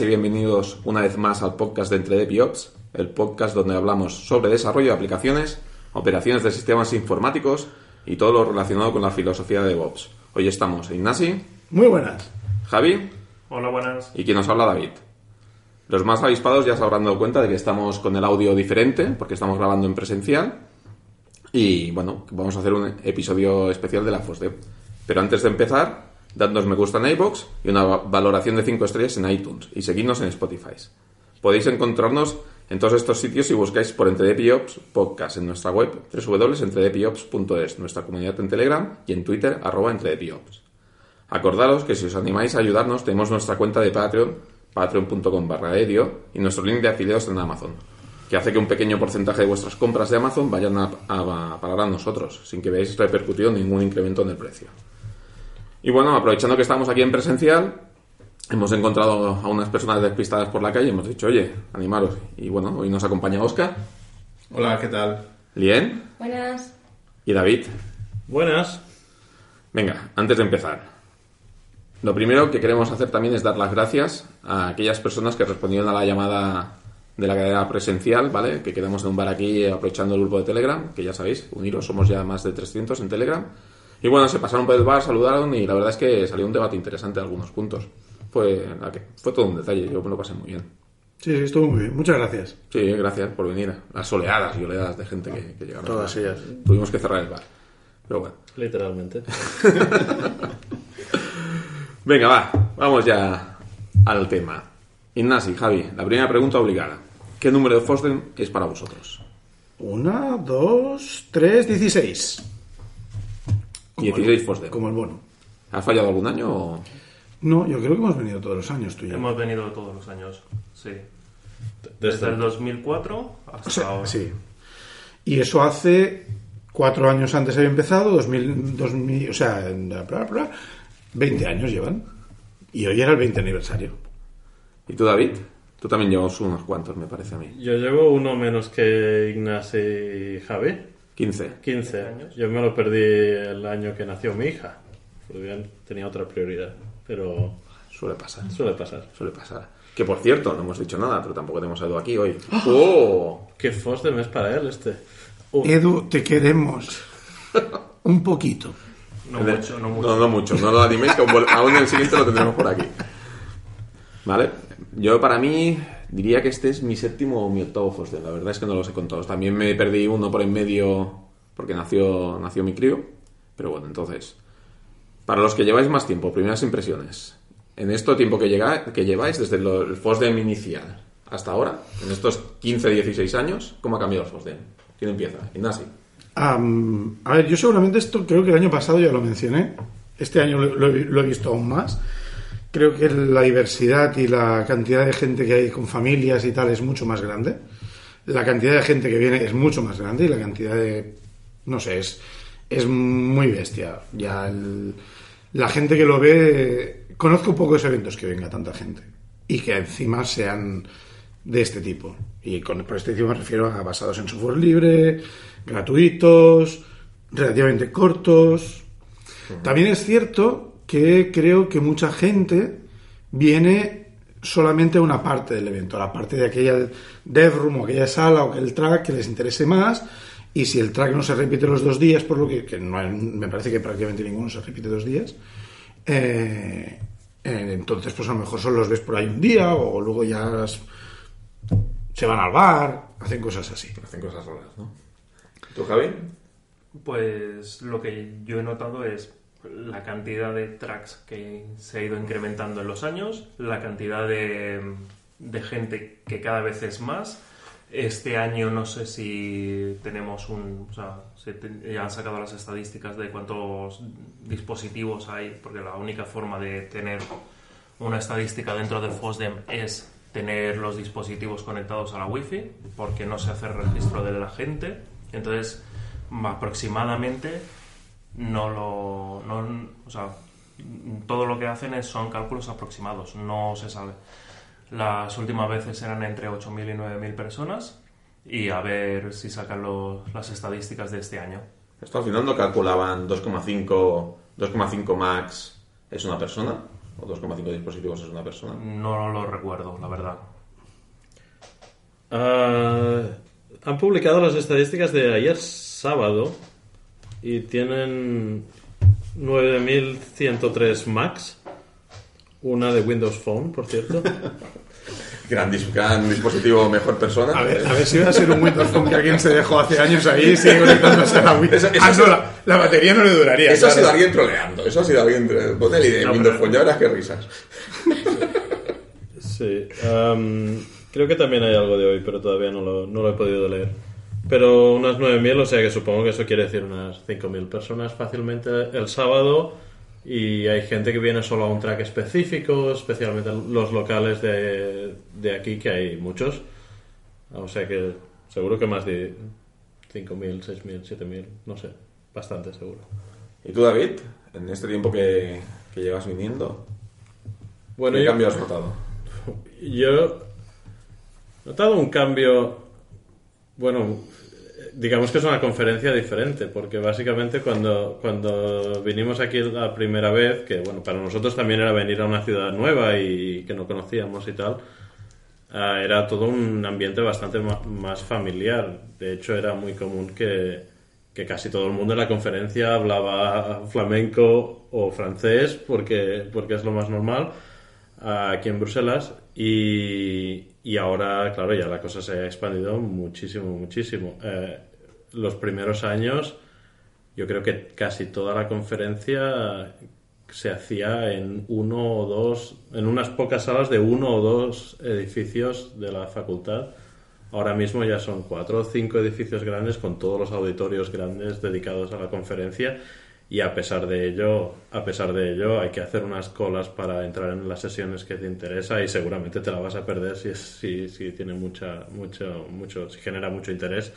y bienvenidos una vez más al podcast de Entre DevOps, el podcast donde hablamos sobre desarrollo de aplicaciones, operaciones de sistemas informáticos y todo lo relacionado con la filosofía de DevOps. Hoy estamos Ignasi, Muy buenas. Javi Hola, buenas. y quien nos habla David. Los más avispados ya se habrán dado cuenta de que estamos con el audio diferente, porque estamos grabando en presencial. Y bueno, vamos a hacer un episodio especial de la FOSDEV. Pero antes de empezar, dadnos me gusta en iBox y una va- valoración de 5 estrellas en iTunes y seguidnos en Spotify. Podéis encontrarnos en todos estos sitios si buscáis por EntreDepiops Podcast en nuestra web www.entredepiops.es, nuestra comunidad en Telegram y en Twitter arroba entredepiops. Acordaros que si os animáis a ayudarnos tenemos nuestra cuenta de Patreon, patreon.com barra edio y nuestro link de afiliados en Amazon, que hace que un pequeño porcentaje de vuestras compras de Amazon vayan a, a- a parar a nosotros, sin que veáis repercutido ningún incremento en el precio. Y bueno, aprovechando que estamos aquí en presencial, hemos encontrado a unas personas despistadas por la calle y hemos dicho, oye, animaros. Y bueno, hoy nos acompaña Oscar, Hola, ¿qué tal? Lien Buenas. y David. Buenas. Venga, antes de empezar, lo primero que queremos hacer también es dar las gracias a aquellas personas que respondieron a la llamada de la cadena presencial, ¿vale? Que quedamos en un bar aquí aprovechando el grupo de Telegram, que ya sabéis, uniros, somos ya más de 300 en Telegram. Y bueno, se pasaron por el bar, saludaron y la verdad es que salió un debate interesante en algunos puntos. Fue, la que- fue todo un detalle, yo me lo pasé muy bien. Sí, sí, estuvo muy bien. Muchas gracias. Sí, gracias por venir. Las oleadas y oleadas de gente que, que llegaron. Todas ellas. Tuvimos que cerrar el bar. Pero bueno. Literalmente. Venga, va, vamos ya al tema. Ignasi, Javi, la primera pregunta obligada. ¿Qué número de Fosden es para vosotros? Una, dos, tres, dieciséis. Como 16 el-. Como el bono. ¿Has fallado algún año o...? No, yo creo que hemos venido todos los años tú y yo. Hemos venido todos los años, sí. Desde el 2004 hasta O sea, ahora. sí. Y eso hace cuatro años antes había empezado, 2000, 2000 o sea, en bla, bla, bla, 20 años llevan. Y hoy era el 20 aniversario. ¿Y tú, David? Tú también llevas unos cuantos, me parece a mí. Yo llevo uno menos que Ignacio y Javi, 15. 15 años. Yo me lo perdí el año que nació mi hija, porque tenía otra prioridad, pero Suele pasar, suele pasar. suele pasar. Que por cierto, no hemos dicho nada, pero tampoco tenemos a Edu aquí hoy. ¡Oh! ¿Qué Fosdem es para él este? Uh, Edu, te queremos. Un poquito. No mucho, no mucho. No, no mucho, no lo animéis, que aún aún el siguiente lo tendremos por aquí. ¿Vale? Yo para mí diría que este es mi séptimo o mi octavo Fosden. La verdad es que no los he contado. También me perdí uno por en medio porque nació, nació mi crío. Pero bueno, entonces, para los que lleváis más tiempo, primeras impresiones. En este tiempo que, llega, que lleváis, desde el Fosden inicial hasta ahora, en estos 15, 16 años, ¿cómo ha cambiado el Fosden? ¿Quién empieza? Ignasi. Am, a ver, yo seguramente esto creo que el año pasado ya lo mencioné. Este año lo, lo lo he visto aún más. Creo que la diversidad y la cantidad de gente que hay con familias y tal es mucho más grande. La cantidad de gente que viene es mucho más grande y la cantidad de... No sé, es, es muy bestia. Ya el- la gente que lo ve... Conozco pocos eventos que venga tanta gente y que encima sean de este tipo. Y con, por este tipo me refiero a basados en software libre, gratuitos, relativamente cortos. También es cierto que creo que mucha gente viene solamente a una parte del evento, a la parte de aquella dev room o aquella sala o aquel track que les interese más. Y si el track no se repite los dos días, por lo que, que no hay- me parece que prácticamente ninguno se repite dos días, eh, eh, entonces pues a lo mejor solo los ves por ahí un día o luego ya se van al bar, hacen cosas así. Hacen cosas raras, ¿no? ¿Tú, Javi? Pues lo que yo he notado es la cantidad de tracks que se ha ido incrementando en los años, la cantidad de, de gente que cada vez es más. Este año no sé si tenemos un... O sea, se te- han sacado las estadísticas de cuántos dispositivos hay, porque la única forma de tener una estadística dentro del FOSDEM es tener los dispositivos conectados a la Wi-Fi, porque no se hace registro de la gente. Entonces, aproximadamente no lo no, o sea, todo lo que hacen es, son cálculos aproximados no se sabe las últimas veces eran entre 8.000 y 9.000 personas y a ver si sacan los- las estadísticas de este año Esto al final no calculaban 2,5 2,5 max es una persona ¿O 2,5 dispositivos es una persona? No lo recuerdo, la verdad. Ah, han publicado las estadísticas de ayer sábado y tienen 9103 Macs. Una de Windows Phone, por cierto. Gran, dis- gran dispositivo, mejor persona. A ver, a ver si va a ser un Windows Phone que alguien se dejó hace años ahí y sigue conectándose a la Windows. Eso- eso Ah, no, la, la batería no le duraría. Eso ha sido alguien troleando. Eso ha sido alguien. Ponle el ID No, Windows pero- Phone, ya verás qué risas. Sí. am, creo que también hay algo de hoy, pero todavía no lo, no lo he podido leer. Pero unas 9.000, o sea que supongo que eso quiere decir unas 5.000 personas fácilmente el sábado. Y hay gente que viene solo a un track específico, especialmente los locales de, de aquí, que hay muchos. O sea que seguro que más de 5.000, 6.000, 7.000, no sé, bastante seguro. ¿Y tú, David? En este tiempo que, que llevas viniendo, Bueno, ¿qué yo- cambio has notado? Yo he notado un cambio, bueno, digamos que es una conferencia diferente, porque básicamente cuando, cuando vinimos aquí la primera vez, que bueno, para nosotros también era venir a una ciudad nueva y que no conocíamos y tal, ah, era todo un ambiente bastante más familiar. De hecho, era muy común que, que casi todo el mundo en la conferencia hablaba flamenco o francés, porque, porque es lo más normal aquí en Bruselas y, y ahora, claro, ya la cosa se ha expandido muchísimo, muchísimo. Eh, los primeros años, yo creo que casi toda la conferencia se hacía en uno o dos, en unas pocas salas de uno o dos edificios de la facultad. Ahora mismo ya son cuatro o cinco edificios grandes con todos los auditorios grandes dedicados a la conferencia y a pesar de ello, a pesar de ello, hay que hacer unas colas para entrar en las sesiones que te interesa y seguramente te la vas a perder si, si, si tiene mucha, mucho, mucho, si genera mucho interés.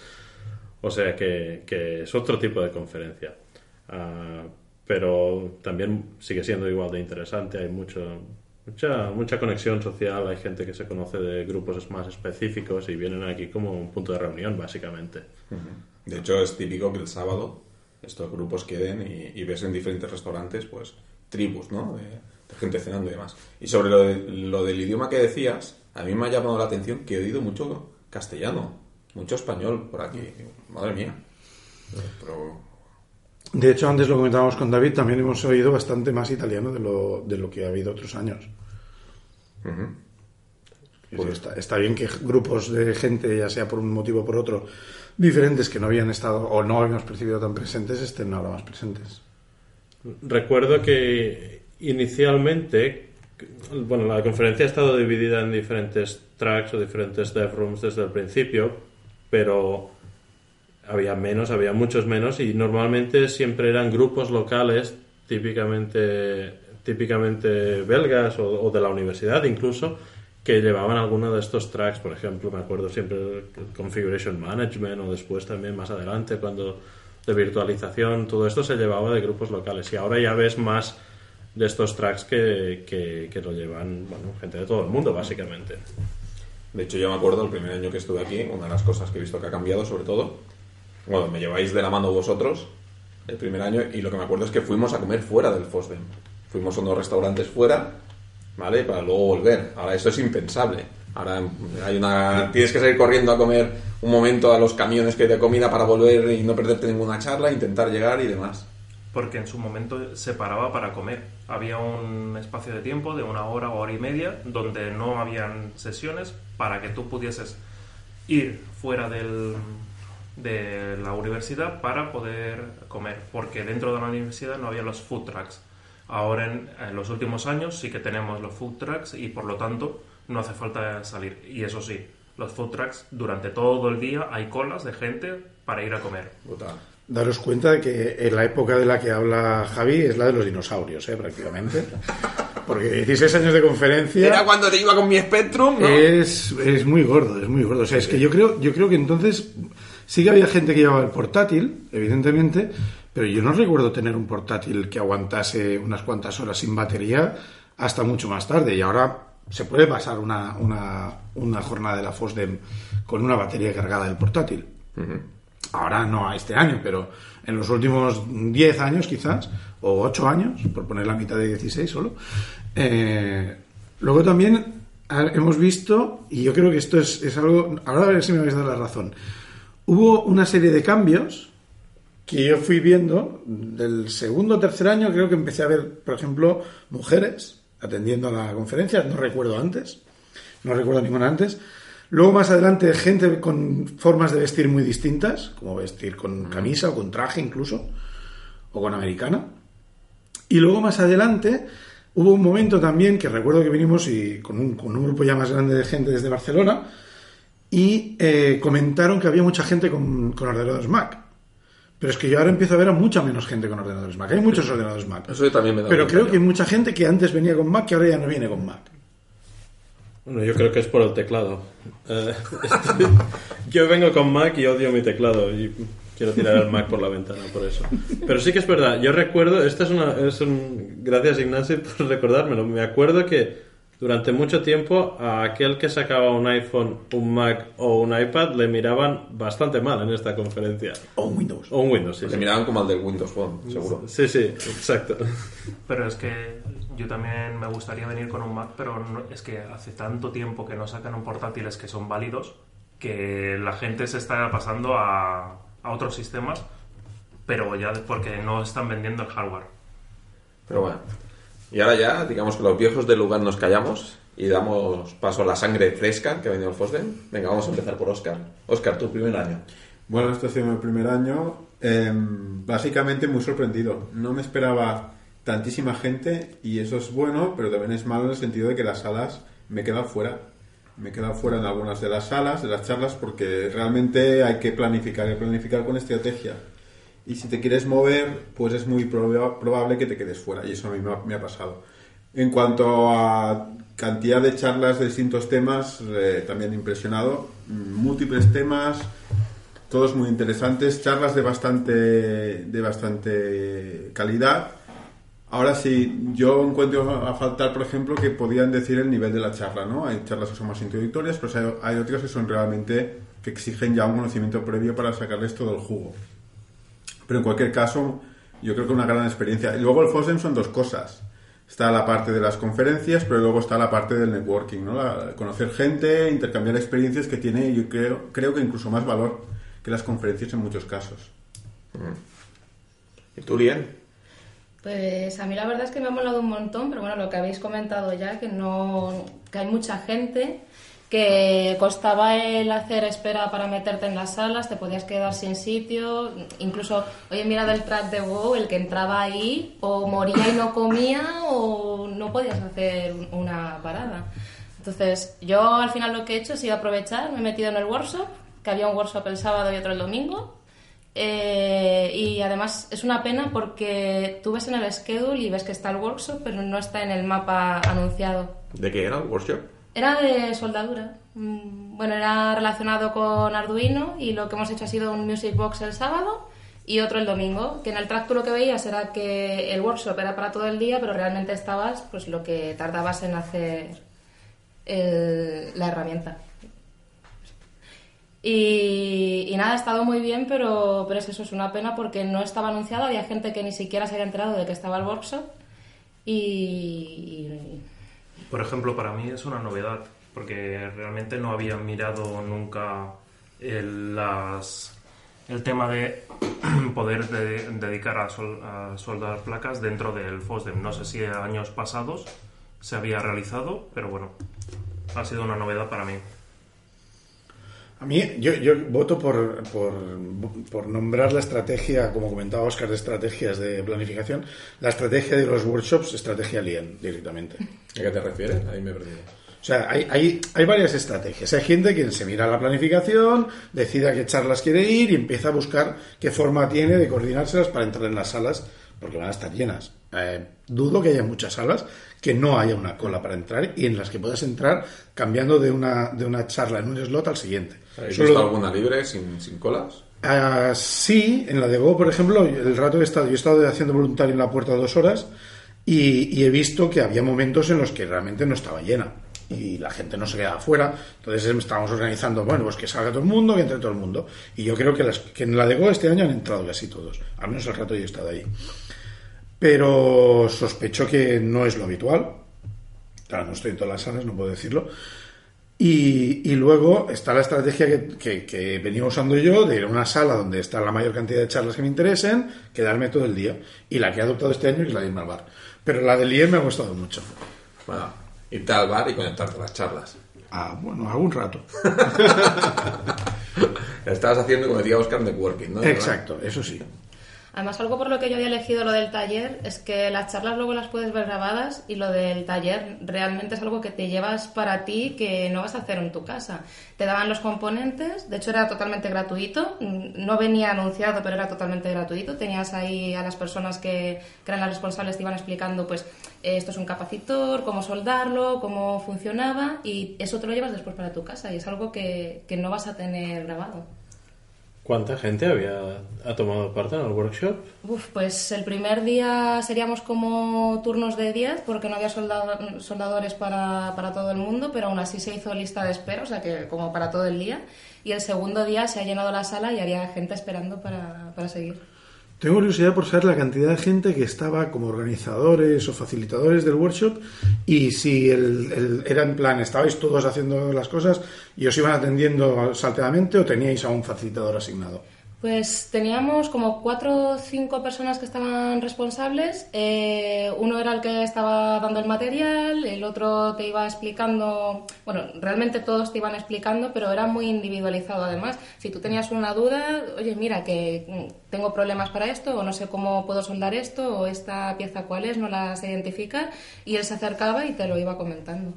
O sea que, que es otro tipo de conferencia. Ah, pero también sigue siendo igual de interesante. Hay mucho, mucha, mucha conexión social. Hay gente que se conoce de grupos más específicos y vienen aquí como un punto de reunión, básicamente. De hecho, es típico que el sábado estos grupos queden y, y ves en diferentes restaurantes, pues, tribus, ¿no? De, de gente cenando y demás. Y sobre lo, de- lo del idioma que decías, a mí me ha llamado la atención que he oído mucho castellano, mucho español por aquí. Madre mía. Pero De hecho, antes lo comentábamos con David, también hemos oído bastante más italiano de lo, de lo que ha habido otros años. Pues está, está bien que grupos de gente, ya sea por un motivo o por otro, diferentes que no habían estado o no habíamos percibido tan presentes, estén ahora más presentes. Recuerdo que inicialmente, bueno, la conferencia ha estado dividida en diferentes tracks o diferentes dev rooms desde el principio, pero había menos, había muchos menos y normalmente siempre eran grupos locales, típicamente, típicamente belgas o, o de la universidad incluso, que llevaban alguno de estos tracks, por ejemplo, me acuerdo siempre Configuration Management o después también más adelante cuando de virtualización, todo esto se llevaba de grupos locales y ahora ya ves más de estos tracks que, que, que lo llevan bueno, gente de todo el mundo básicamente. De hecho, yo me acuerdo el primer año que estuve aquí, una de las cosas que he visto que ha cambiado, sobre todo, bueno, me lleváis de la mano vosotros el primer año y lo que me acuerdo es que fuimos a comer fuera del FOSDEM. Fuimos a unos restaurantes fuera, ¿vale? Para luego volver. Ahora eso es impensable. Ahora hay una... tienes que salir corriendo a comer un momento a los camiones que de comida para volver y no perderte ninguna charla, intentar llegar y demás. Porque en su momento se paraba para comer. Había un espacio de tiempo de una hora o hora y media donde no habían sesiones para que tú pudieses ir fuera del, de la universidad para poder comer. Porque dentro de la universidad no había los food trucks. Ahora en, en los últimos años sí que tenemos los food trucks y por lo tanto no hace falta salir. Y eso sí, los food trucks durante todo el día hay colas de gente para ir a comer. Brutal. Daros cuenta de que en la época de la que habla Javi es la de los dinosaurios, ¿eh? prácticamente. Porque 16 años de conferencia... Era cuando te iba con mi Spectrum, ¿no? Es, es muy gordo, es muy gordo. O sea, es que yo creo, yo creo que entonces sí que había gente que llevaba el portátil, evidentemente, pero yo no recuerdo tener un portátil que aguantase unas cuantas horas sin batería hasta mucho más tarde. Y ahora se puede pasar una, una, una jornada de la FOSDEM con una batería cargada del portátil. Ahora no a este año, pero en los últimos 10 años quizás, o 8 años, por poner la mitad de 16 solo. Eh, luego también hemos visto, y yo creo que esto es, es algo, ahora a ver si me vais a dar la razón, hubo una serie de cambios que yo fui viendo del segundo o tercer año, creo que empecé a ver, por ejemplo, mujeres atendiendo a la conferencia, no recuerdo antes, no recuerdo ninguna antes. Luego más adelante gente con formas de vestir muy distintas, como vestir con camisa o con traje incluso, o con americana. Y luego más adelante hubo un momento también que recuerdo que vinimos y con un, con un grupo ya más grande de gente desde Barcelona y eh, comentaron que había mucha gente con, con ordenadores Mac. Pero es que yo ahora empiezo a ver a mucha menos gente con ordenadores Mac. Hay muchos ordenadores Mac. Eso yo también me dado Pero creo que hay mucha gente que antes venía con Mac que ahora ya no viene con Mac. Bueno, yo creo que es por el teclado. Eh, yo vengo con Mac y odio mi teclado y quiero tirar el Mac por la ventana por eso. Pero sí que es verdad, yo recuerdo, esta es una... Es un, gracias Ignacio por recordármelo, me acuerdo que durante mucho tiempo a aquel que sacaba un iPhone, un Mac o un iPad le miraban bastante mal en esta conferencia. O un Windows. O un Windows, sí. Le Sí, miraban como al del Windows Phone, seguro. sí, sí, exacto. Pero es que yo también me gustaría venir con un Mac, pero no- es que hace tanto tiempo que no sacan un portátiles que son válidos que la gente se está pasando a, a otros sistemas, pero ya porque no están vendiendo el hardware. Pero bueno. Y ahora ya, digamos que los viejos del lugar nos callamos y damos paso a la sangre fresca que ha venido el Fosden. Venga, vamos a empezar por Oscar. Oscar, tu primer año. Bueno, esto ha sido mi primer año. em, básicamente muy sorprendido. No me esperaba tantísima gente y eso es bueno, pero también es malo en el sentido de que las salas me he fuera. Me he quedado fuera en algunas de las salas, de las charlas, porque realmente hay que planificar, que planificar con estrategia. Y si te quieres mover, pues es muy proba- probable que te quedes fuera. Y eso a mí me ha, me ha pasado. En cuanto a cantidad de charlas de distintos temas, eh, también impresionado. Múltiples temas, todos muy interesantes, charlas de bastante, de bastante calidad. Ahora sí, yo encuentro a faltar, por ejemplo, que podían decir el nivel de la charla, ¿no? Hay charlas que son más introductorias, pero hay, hay otras que son realmente que exigen ya un conocimiento previo para sacarles todo el jugo. Pero en cualquier caso, yo creo que una gran experiencia. Y luego el FOSDEM son dos cosas. Está la parte de las conferencias, pero luego está la parte del networking, ¿no? La- conocer gente, intercambiar experiencias que tiene, yo creo, creo que incluso más valor que las conferencias en muchos casos. ¿Y tú, Lien? Pues a mí la verdad es que me ha molado un montón, pero bueno, lo que habéis comentado ya, que no que hay mucha gente, que costaba el hacer espera para meterte en las salas, te podías quedar sin sitio, incluso, oye, mira del track de WoW, el que entraba ahí o moría y no comía o no podías hacer una parada. Entonces, yo al final lo que he hecho ha sido aprovechar, me he metido en el workshop, que había un workshop el sábado y otro el domingo, eh, y además es una pena porque tú ves en el schedule y ves que está el workshop, pero no está en el mapa anunciado. ¿De qué era el workshop? Era de soldadura. Mm, Bueno, era relacionado con Arduino y lo que hemos hecho ha sido un music box el sábado y otro el domingo. Que en el track tú lo que veías era que el workshop era para todo el día, pero realmente estabas pues lo que tardabas en hacer el- la herramienta. Y, y nada, ha estado muy bien, pero, pero es eso, es una pena porque no estaba anunciado, había gente que ni siquiera se había enterado de que estaba el workshop y- y Por ejemplo, para mí es una novedad, porque realmente no había mirado nunca el, las, el tema de poder de- dedicar a, sol- a soldar placas dentro del FOSDEM. No sé si años pasados se había realizado, pero bueno, ha sido una novedad para mí. A mí, yo, yo voto por, por, por nombrar la estrategia, como comentaba Oscar, de estrategias de planificación, la estrategia de los workshops, estrategia Lien, directamente. ¿A qué te refieres? Ahí me he perdido. O sea, hay, hay, hay varias estrategias. Hay gente que se mira la planificación, decide a qué charlas quiere ir y empieza a buscar qué forma tiene de coordinárselas para entrar en las salas, porque van a estar llenas. Eh, dudo que haya muchas salas que no haya una cola para entrar y en las que puedas entrar cambiando de una, de una charla en un slot al siguiente. ¿Habéis Solo- visto alguna libre sin, sin colas? Ah, sí, en la de Go, por ejemplo, el rato he estado, yo he estado haciendo voluntario en la puerta dos horas y, y he visto que había momentos en los que realmente no estaba llena y la gente no se quedaba fuera. Entonces estábamos organizando, bueno, pues que salga todo el mundo, que entre todo el mundo. Y yo creo que, las, que en la de Go este año han entrado casi todos, al menos el rato yo he estado ahí. Pero sospecho que no es lo habitual. Claro, no estoy en todas las salas, no puedo decirlo. Y, y luego está la estrategia que, que, que venía usando yo de ir a una sala donde está la mayor cantidad de charlas que me interesen, quedarme todo el día. Y la que he adoptado este año es la de irme al bar. Pero la del IE me ha gustado mucho. Bueno, irte al bar y conectarte a las charlas. Ah, bueno, algún rato. Estabas haciendo, como decía Oscar, networking, ¿no? Exacto, eso sí. Además, algo por lo que yo había elegido lo del taller es que las charlas luego las puedes ver grabadas y lo del taller realmente es algo que te llevas para ti que no vas a hacer en tu casa. Te daban los componentes, de hecho era totalmente gratuito, mm, no venía anunciado, pero era totalmente gratuito. Tenías ahí a las personas que, que eran las responsables, te iban explicando, pues, eh, esto es un capacitor, cómo soldarlo, cómo funcionaba y eso te lo llevas después para tu casa y es algo que, que no vas a tener grabado. ¿Cuánta gente había ha tomado parte en el workshop? Pues el primer día seríamos como turnos de 10 porque no había soldado- soldadores para, para todo el mundo, pero aún así se hizo lista de espera, o sea que como para todo el día. Y el segundo día se ha llenado la sala y había gente esperando para, para seguir. Tengo curiosidad por saber la cantidad de gente que estaba como organizadores o facilitadores del workshop y si el, era en plan, estabais todos haciendo las cosas y os iban atendiendo salteadamente o teníais a un facilitador asignado. Pues teníamos como cuatro o cinco personas que estaban responsables. Eh, uno era el que estaba dando el material, el otro te iba explicando. Bueno, realmente todos te iban explicando, pero era muy individualizado además. Si tú tenías una duda, oye, mira, que mm, tengo problemas para esto, o no sé cómo puedo soldar esto, o esta pieza cuál es, no la sé identificar, y él se acercaba y te lo iba comentando.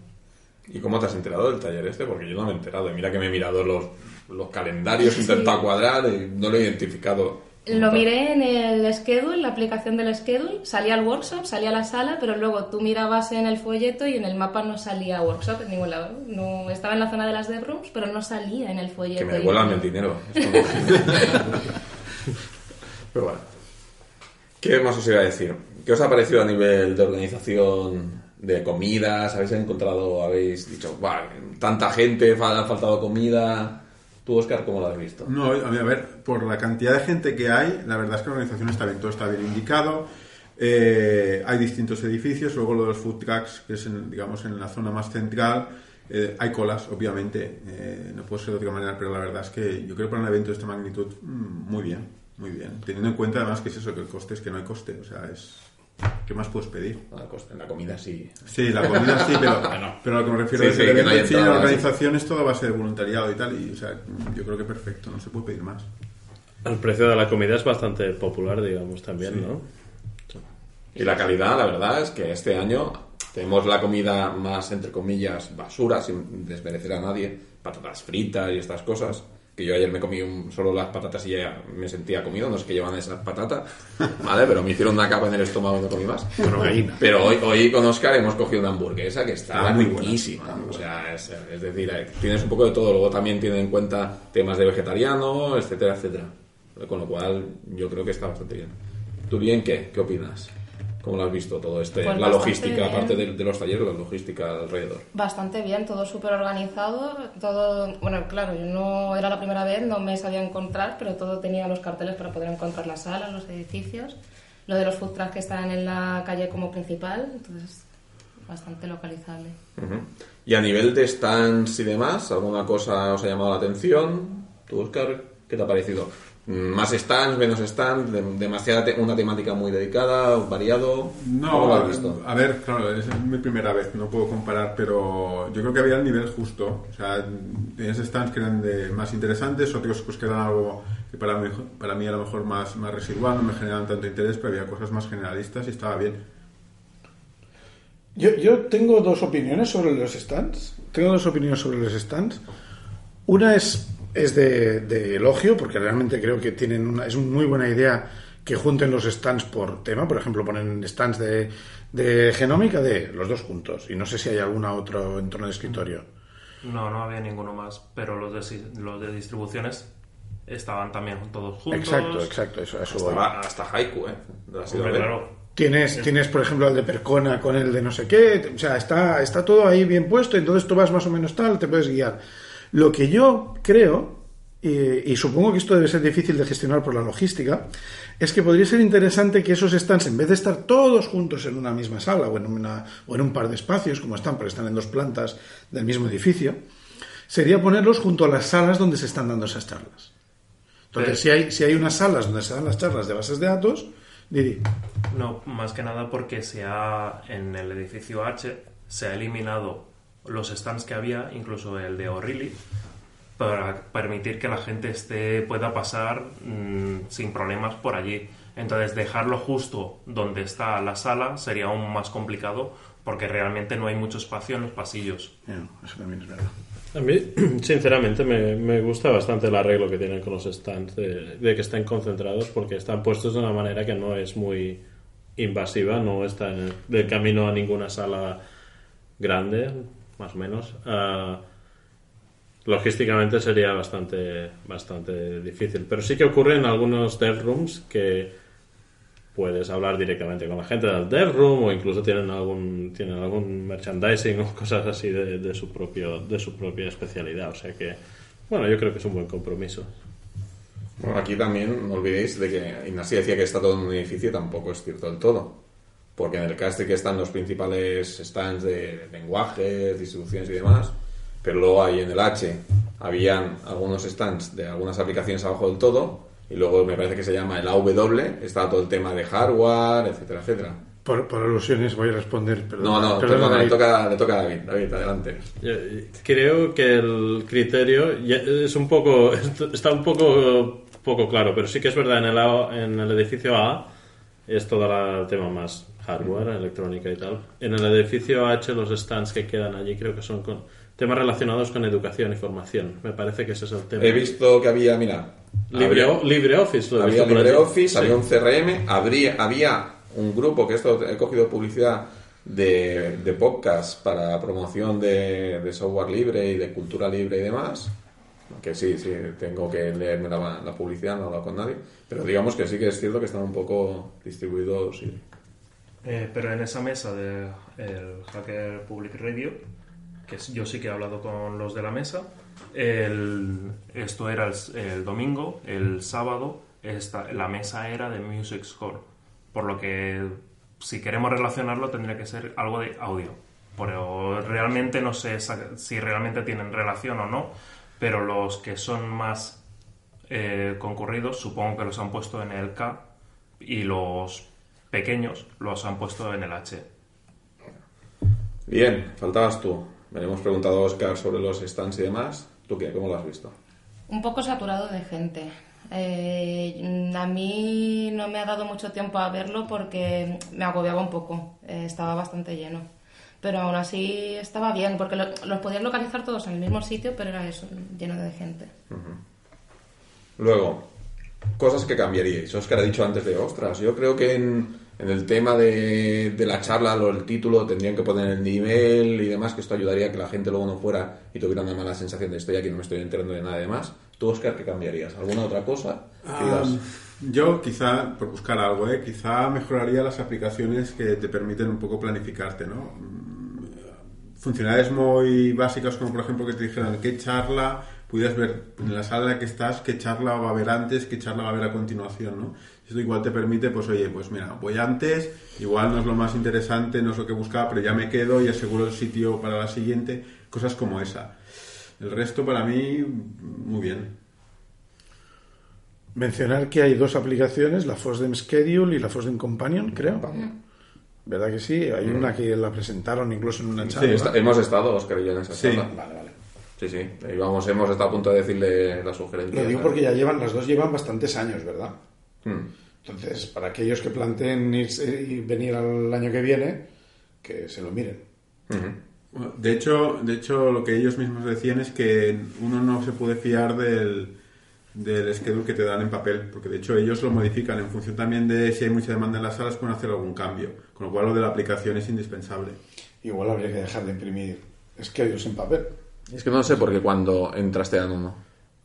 ¿Y cómo te has enterado del taller este? Porque yo no me he enterado. Y mira que me he mirado los, los calendarios, he intentado cuadrar y no lo he identificado. Lo miré en el schedule, la aplicación del schedule, salía el workshop, salía la sala, pero luego tú mirabas en el folleto y en el mapa no salía workshop en ningún lado. No, estaba en la zona de las dev rooms, pero no salía en el folleto. Que me devuelvan el dinero. Pero bueno. ¿Qué más os iba a decir? ¿Qué os ha parecido a nivel de organización de comidas? ¿Habéis encontrado, habéis dicho, "Buah, tanta gente, ha faltado comida? ¿Tú, Oscar, cómo lo has visto? No, a ver, por la cantidad de gente que hay, la verdad es que la organización está bien, todo está bien indicado. Eh, hay distintos edificios, luego lo de los food trucks, que es, en, digamos, en la zona más central. eh, hay colas, obviamente, eh, no puede ser de otra manera, pero la verdad es que yo creo que para un evento de esta magnitud, mm, muy bien, muy bien. Teniendo en cuenta además que es eso, que el coste es que no hay coste, o sea, es... ¿Qué más puedes pedir? En la comida sí. Sí, la comida sí, pero, pero a lo que me refiero Sí, es sí, que no en la entradas, sí. organización es todo a base de voluntariado y tal, y o sea, yo creo que perfecto, no se puede pedir más. El precio de la comida es bastante popular, digamos, también, ¿no? Y la calidad, la verdad, es que este año tenemos la comida más, entre comillas, basura, sin desmerecer a nadie, patatas fritas y estas cosas. Que yo ayer me comí un- solo las patatas y ya me sentía comido, no sé qué llevan esas patatas, ¿vale? Pero me hicieron una capa en el estómago y no comí más. Pero hoy, hoy con Oscar hemos cogido una hamburguesa que está Ah, muy buena. riquísima. O sea, es, es decir, eh, tienes un poco de todo. Luego también tiene en cuenta temas de vegetariano, etcétera, etcétera. Con lo cual, yo creo que está bastante bien. ¿Tú bien qué? ¿Qué opinas? ¿Cómo lo has visto todo este? Pues la logística, bien. aparte de, de los talleres, la logística alrededor. Bastante bien, todo súper organizado, todo, bueno, claro, yo no era la primera vez, no me sabía encontrar, pero todo tenía los carteles para poder encontrar la sala, los edificios, lo de los food trucks que están en la calle como principal, entonces bastante localizable. Y a nivel de stands y demás, ¿alguna cosa os ha llamado la atención? ¿Tú, Oscar, qué te ha parecido? ¿Más stands, menos stands? de- ¿Demasiada te- una temática muy dedicada, variado? ¿Cómo lo No, has visto? a ver, claro, es mi primera vez, no puedo comparar, pero yo creo que había el nivel justo. O sea, tienes stands que eran de más interesantes, otros pues que eran algo que para mí, para mí a lo mejor más, más residual, no me generaban tanto interés, pero había cosas más generalistas y estaba bien. Yo, yo tengo dos opiniones sobre los stands. Tengo dos opiniones sobre los stands. Una es, es de, de elogio, porque realmente creo que tienen una, es una muy buena idea que junten los stands por tema. Por ejemplo, ponen stands de, de genómica de los dos juntos. Y no sé si hay algún otro en torno de escritorio. No, no había ninguno más, pero los de, los de distribuciones estaban también todos juntos. Exacto, exacto. Eso, a eso voy. Hasta, hasta Haiku, ¿eh? Claro, Tienes, tienes, por ejemplo, el de Percona con el de no sé qué. O sea, está, está todo ahí bien puesto, entonces tú vas más o menos tal, te puedes guiar. Lo que yo creo, y, y supongo que esto debe ser difícil de gestionar por la logística, es que podría ser interesante que esos stands, en vez de estar todos juntos en una misma sala o en, una, o en un par de espacios, como están, porque están en dos plantas del mismo edificio, sería ponerlos junto a las salas donde se están dando esas charlas. Entonces, si hay, si hay unas salas donde se dan las charlas de bases de datos, Didi. No, más que nada porque se ha, en el edificio H se ha eliminado los stands que había, incluso el de O'Reilly, para permitir que la gente esté, pueda pasar mm, sin problemas por allí. Entonces, dejarlo justo donde está la sala sería aún más complicado porque realmente no hay mucho espacio en los pasillos. Eso también es verdad. A mí, sinceramente, me, me gusta bastante el arreglo que tienen con los stands, de, de que estén concentrados, porque están puestos de una manera que no es muy invasiva, no está en el, del camino a ninguna sala grande, más o menos. Ah, logísticamente sería bastante, bastante difícil, pero sí que ocurre en algunos dev rooms que puedes hablar directamente con la gente del dev room o incluso tienen algún tienen algún merchandising o cosas así de, de su propio de su propia especialidad o sea que bueno yo creo que es un buen compromiso Bueno, aquí también no olvidéis de que Ignacio decía que está todo en un edificio, tampoco es cierto del todo. Porque en el casting que están los principales stands de lenguajes, distribuciones y demás, pero luego ahí en el H habían algunos stands de algunas aplicaciones abajo del todo, y luego me parece que se llama el AW, está todo el tema de hardware, etcétera, etcétera. Por, por alusiones voy a responder. Perdón, No, no, perdona, perdona, le toca, le toca a David. David, adelante. Yo, creo que el criterio es un poco está un poco poco claro pero sí que es verdad en el en el edificio A es todo el tema más hardware electrónica y tal en el edificio H los stands que quedan allí creo que son con temas relacionados con educación y formación me parece que ese es el tema He visto que había, mira, Libre, LibreOffice lo he había visto. LibreOffice, Sí. había un CRM, habría, había un grupo que esto he cogido publicidad de, de podcast para promoción de, de software libre y de cultura libre y demás. Que sí, sí, tengo que leerme la, la publicidad, no he hablado con nadie. Pero digamos que sí que es cierto que están un poco distribuidos. Y... Eh, pero en esa mesa de el Hacker Public Radio, que yo sí que he hablado con los de la mesa, esto era el, domingo, el sábado esta, la mesa era de Music Score, por lo que si queremos relacionarlo tendría que ser algo de audio. Pero realmente no sé si realmente tienen relación o no, pero los que son más eh, concurridos supongo que los han puesto en el K y los pequeños los han puesto en el H. Bien, faltabas tú. Me hemos preguntado a Oscar sobre los stands y demás. ¿Tú qué? ¿Cómo lo has visto? Un poco saturado de gente. Eh, a mí no me ha dado mucho tiempo a verlo porque me agobiaba un poco. Eh, estaba bastante lleno. Pero aún así estaba bien porque lo- los podías localizar todos en el mismo sitio, pero era eso, lleno de gente. Luego, cosas que cambiaríais. Oscar ha dicho antes de, ostras, yo creo que en, en el tema de, de la charla o el título tendrían que poner el nivel y demás, que esto ayudaría a que la gente luego no fuera y tuviera una mala sensación de estoy aquí, no me estoy enterando de nada de más. ¿Tú, Oscar, qué cambiarías? ¿Alguna otra cosa? Ah, yo quizá, por buscar algo, ¿eh? quizá mejoraría las aplicaciones que te permiten un poco planificarte, ¿no? Mm, Funcionalidades muy básicas como por ejemplo que te dijeran qué charla, pudieras ver en la sala en la que estás qué charla va a haber antes, qué charla va a haber a continuación, ¿no? Esto igual te permite, pues oye, pues mira, voy antes, igual no es lo más interesante, no es lo que buscaba, pero ya me quedo y aseguro el sitio para la siguiente, cosas como esa. El resto para mí, muy bien. Mencionar que hay dos aplicaciones, la Fosdem Schedule y la Fosdem Companion, creo. ¿Verdad que sí? Hay una que la presentaron incluso en una charla. Esta- hemos estado, Oscar y yo, en esa Sí. charla. Vale, vale. Sí, sí. Y vamos, hemos estado a punto de decirle la sugerencia. Lo digo porque ya llevan, las dos llevan bastantes años, ¿verdad? Hmm. Entonces, para aquellos que planteen irse y venir al año que viene, que se lo miren. Bueno, De hecho, de hecho, lo que ellos mismos decían es que uno no se puede fiar del, del schedule que te dan en papel, porque de hecho ellos lo modifican en función también de si hay mucha demanda en las salas, pueden hacer algún cambio, con lo cual lo de la aplicación es indispensable. Igual habría que dejar de imprimir schedules en papel. Es que no sé por qué cuando entras te dan uno.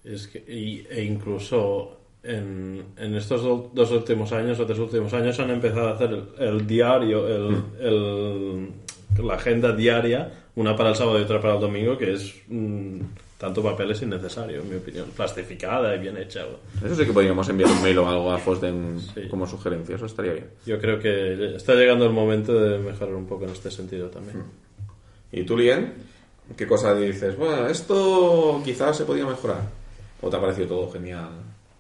Es que, y- e incluso en, en estos do- dos últimos años o tres últimos años han empezado a hacer el, el diario, el, el- la agenda diaria, una para el sábado y otra para el domingo, que es mm, tanto papel es innecesario, en mi opinión. Plastificada y bien hecha. Eso sí que podríamos enviar un mail o algo a Fosden Sí. como sugerencia, eso estaría bien. Yo creo que está llegando el momento de mejorar un poco en este sentido también. ¿Y tú, Lien? ¿Qué cosa dices? Bueno, esto quizás se podía mejorar. ¿O te ha parecido todo genial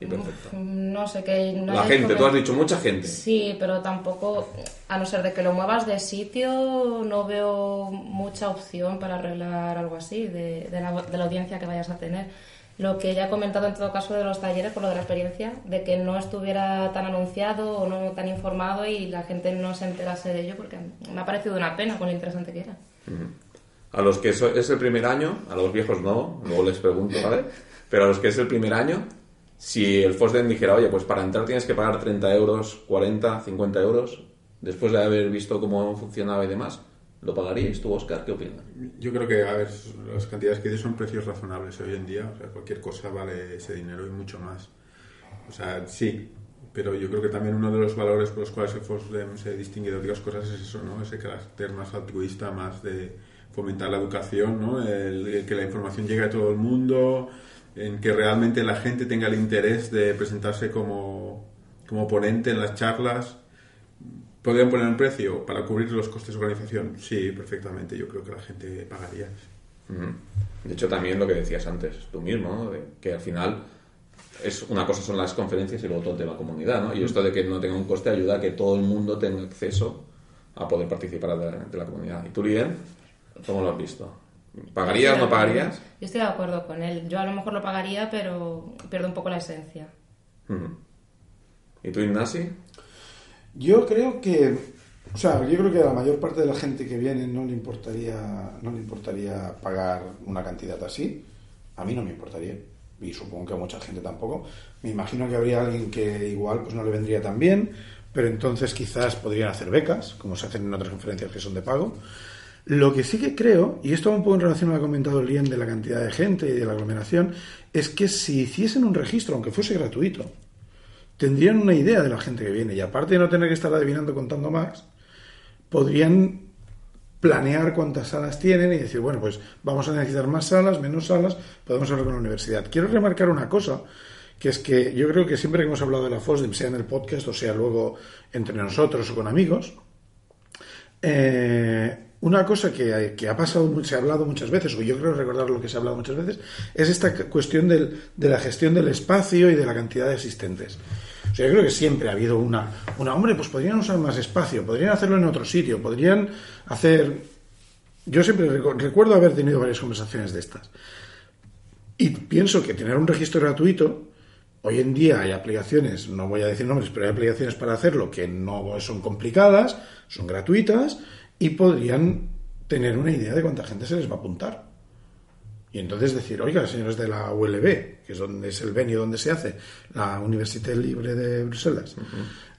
y perfecto? No sé, que no La gente, tú has dicho mucha gente. Sí, pero tampoco, a no ser de que lo muevas de sitio, no veo mucha opción para arreglar algo así, de, de la, de la audiencia que vayas a tener. Lo que ya he comentado en todo caso de los talleres, por lo de la experiencia, de que no estuviera tan anunciado o no tan informado y la gente no se enterase de ello, porque me ha parecido una pena con lo interesante que era. A los que es el primer año, a los viejos no, luego les pregunto, ¿vale? Pero a los que es el primer año, si el Fosden dijera, oye, pues para entrar tienes que pagar 30 euros, 40, 50 euros, después de haber visto cómo funcionaba y demás, ¿lo pagaríais tú, Oscar? ¿Qué opinas? Yo creo que, a ver, las cantidades que dices son precios razonables hoy en día. O sea, cualquier cosa vale ese dinero y mucho más. O sea, sí. Pero yo creo que también uno de los valores por los cuales el FOSDEM se distingue de otras cosas es eso, ¿no? Ese carácter más altruista, más de fomentar la educación, ¿no? El, el que la información llegue a todo el mundo, en que realmente la gente tenga el interés de presentarse como, como ponente en las charlas. ¿Podrían poner un precio para cubrir los costes de organización? Sí, perfectamente. Yo creo que la gente pagaría. De hecho, también lo que decías antes, tú mismo, que al final es una cosa son las conferencias y luego todo el tema comunidad, ¿no? Y esto de que no tenga un coste ayuda a que todo el mundo tenga acceso a poder participar de, de la comunidad. ¿Y tú, Lien? ¿Cómo lo has visto? ¿Pagarías, no pagarías? Yo estoy de acuerdo con él. Yo a lo mejor lo pagaría, pero pierdo un poco la esencia. ¿Y tú, Ignasi? Yo creo que, o sea, yo creo que a la mayor parte de la gente que viene no le importaría, no le importaría pagar una cantidad así. A mí no me importaría y supongo que a mucha gente tampoco. Me imagino que habría alguien que igual pues no le vendría tan bien, pero entonces quizás podrían hacer becas, como se hacen en otras conferencias que son de pago. Lo que sí que creo, y esto va un poco en relación a lo que ha comentado Lien de la cantidad de gente y de la aglomeración, es que si hiciesen un registro, aunque fuese gratuito, tendrían una idea de la gente que viene y aparte de no tener que estar adivinando contando más, podrían planear cuántas salas tienen y decir, bueno, pues vamos a necesitar más salas, menos salas, podemos hablar con la universidad. Quiero remarcar una cosa, que es que yo creo que siempre que hemos hablado de la FOSDEM, sea en el podcast o sea luego entre nosotros o con amigos, eh, una cosa que, que ha pasado, se ha hablado muchas veces, o yo creo recordar lo que se ha hablado muchas veces, es esta cuestión del- de la gestión del espacio y de la cantidad de asistentes. O sea, yo creo que siempre ha habido una, una, hombre, pues podrían usar más espacio, podrían hacerlo en otro sitio, podrían hacer... Yo siempre recu- recuerdo haber tenido varias conversaciones de estas. Y pienso que tener un registro gratuito, hoy en día hay aplicaciones, no voy a decir nombres, pero hay aplicaciones para hacerlo que no son complicadas, son gratuitas y podrían tener una idea de cuánta gente se les va a apuntar. Y entonces decir, oiga, señores de la ULB, que es donde es el venio donde se hace, la Universidad Libre de Bruselas,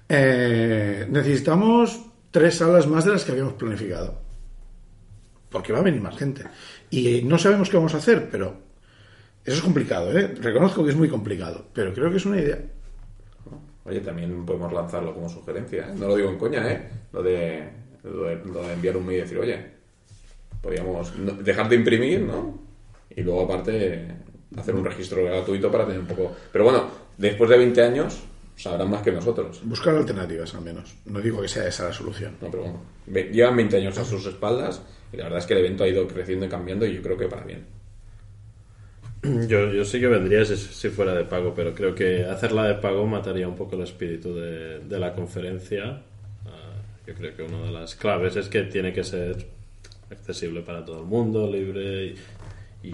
eh, necesitamos tres salas más de las que habíamos planificado. Porque va a venir más gente. Y no sabemos qué vamos a hacer, pero eso es complicado, ¿eh? Reconozco que es muy complicado, pero creo que es una idea. Oye, también podemos lanzarlo como sugerencia, ¿eh? No lo digo en coña, ¿eh? Lo de, lo de, lo de enviar un mail y decir, oye, podríamos dejar de imprimir, ¿no? Y luego, aparte, hacer un registro gratuito para tener un poco... Pero bueno, después de 20 años, sabrán más que nosotros. Buscar alternativas, al menos. No digo que sea esa la solución. No, pero bueno, llevan 20 años a sus espaldas y la verdad es que el evento ha ido creciendo y cambiando y yo creo que para bien. Yo, yo sí que vendría si, si fuera de pago, pero creo que hacerla de pago mataría un poco el espíritu de, de la conferencia. Yo creo que una de las claves es que tiene que ser accesible para todo el mundo, libre, y,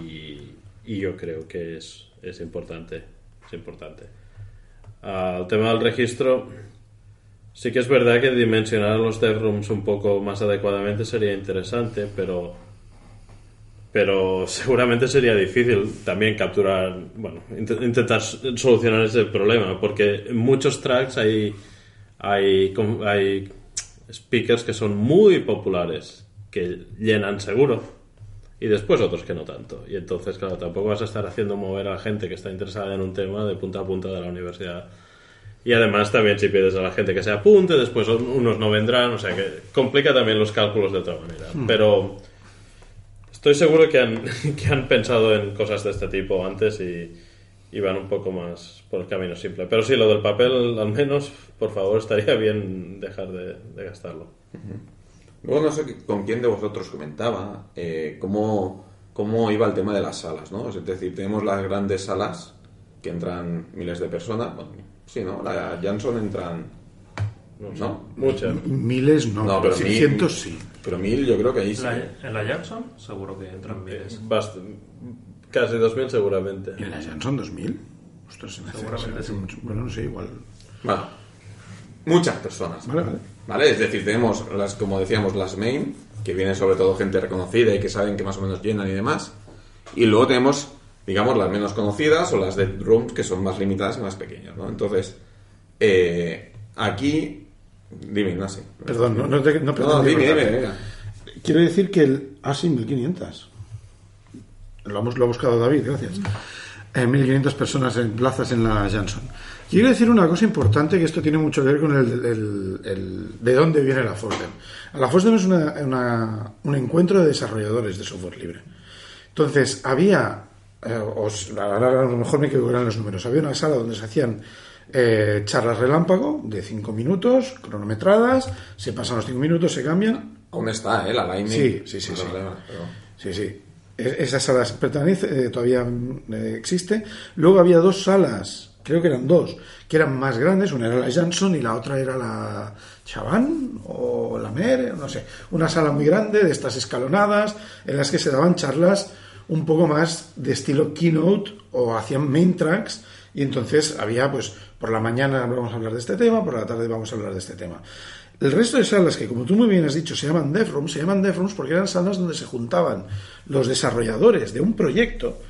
y- yo creo que es, es importante. Es importante. Ah, el tema del registro, sí que es verdad que dimensionar los dev rooms un poco más adecuadamente sería interesante, pero pero seguramente sería difícil también capturar, bueno, int- intentar solucionar ese problema, porque en muchos tracks hay, hay speakers que son muy populares, que llenan seguro, y después otros que no tanto. Y entonces, claro, tampoco vas a estar haciendo mover a la gente que está interesada en un tema de punta a punta de la universidad. Y además también si pides a la gente que se apunte, después unos no vendrán, o sea que complica también los cálculos de otra manera. Pero Estoy seguro que han, que han pensado en cosas de este tipo antes y, y van un poco más por el camino simple. Pero sí, lo del papel, al menos, por favor, estaría bien dejar de, de gastarlo. Luego no sé con quién de vosotros comentaba eh, cómo, cómo iba el tema de las salas, ¿no? Es decir, tenemos las grandes salas que entran miles de personas. Bueno, sí, ¿no? La Jansson entran... No, sé. ¿No? Muchas. Miles no, No, pero pero mil- cientos sí. Pero mil yo creo que ahí sí. La- en la Jackson seguro que entran miles. Bast- casi 2.000 seguramente. ¿Y en la Jansson 2000? Ostras, se me hace- Seguramente se me hace sí. mucho. Bueno, no sé, igual. Bueno, muchas personas. Vale, vale. ¿Vale? Es decir, tenemos las, como decíamos, las main, que vienen sobre todo gente reconocida y que saben que más o menos llenan y demás. Y luego tenemos, digamos, las menos conocidas o las de rooms que son más limitadas y más pequeñas, ¿no? Entonces, eh, aquí... Dime, Ignacio. Perdón, no, no, te, no, No, dime, dime, venga. Quiero decir que el... Ah, sí, 1500. Lo, hemos, lo ha buscado David, gracias. Eh, 1500 personas en plazas en la Jansson. Quiero decir una cosa importante que esto tiene mucho que ver con el, el- el- de dónde viene la FOSDEM. La FOSDEM es una- una- un encuentro de desarrolladores de software libre. Entonces, había, eh, os- a lo mejor me quedo en los números, había una sala donde se hacían eh, charlas relámpago de 5 minutos, cronometradas, se pasan los 5 minutos, se cambian, Aún está, ¿eh? La Lightning. Sí, sí, sí, No hay sí. problema, pero- Sí, sí. E- Esa sala pertenece, eh, todavía eh, existe. Luego había dos salas, creo que eran dos, que eran más grandes. Una era la Jansson y la otra era la Chaban o la Mer, no sé. Una sala muy grande de estas escalonadas en las que se daban charlas un poco más de estilo keynote o hacían main tracks. Y entonces había, pues, por la mañana vamos a hablar de este tema, por la tarde vamos a hablar de este tema. El resto de salas que, como tú muy bien has dicho, se llaman DevRooms, se llaman DevRooms porque eran salas donde se juntaban los desarrolladores de un proyecto,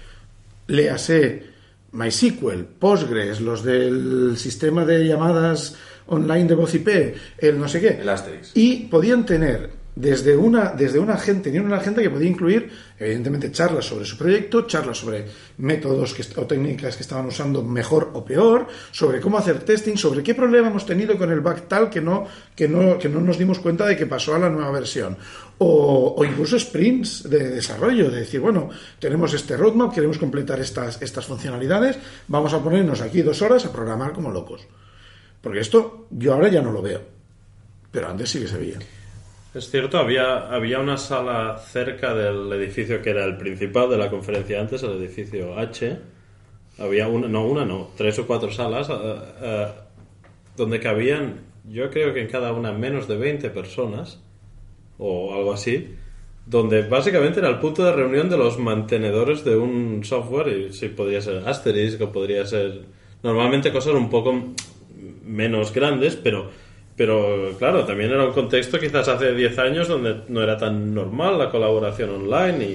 léase MySQL, Postgres, los del sistema de llamadas online de voz IP, el no sé qué. El Asterix. Y podían tener desde una, desde una agente, tenían una agente que podía incluir, evidentemente, charlas sobre su proyecto, charlas sobre métodos que, o técnicas que estaban usando mejor o peor, sobre cómo hacer testing, sobre qué problema hemos tenido con el bug tal que no, que no, que no nos dimos cuenta de que pasó a la nueva versión. O, o incluso sprints de desarrollo, de decir, bueno, tenemos este roadmap, queremos completar estas, estas funcionalidades, vamos a ponernos aquí dos horas a programar como locos. Porque esto yo ahora ya no lo veo. Pero antes sí que se veía. Es cierto, había, había una sala cerca del edificio que era el principal de la conferencia antes, el edificio H. Había una, no una, no, tres o cuatro salas eh, eh, donde cabían, yo creo que en cada una menos de 20 personas o algo así, donde básicamente era el punto de reunión de los mantenedores de un software y sí, podría ser Asterisk o podría ser normalmente cosas un poco menos grandes, pero, pero claro, también era un contexto quizás hace 10 años donde no era tan normal la colaboración online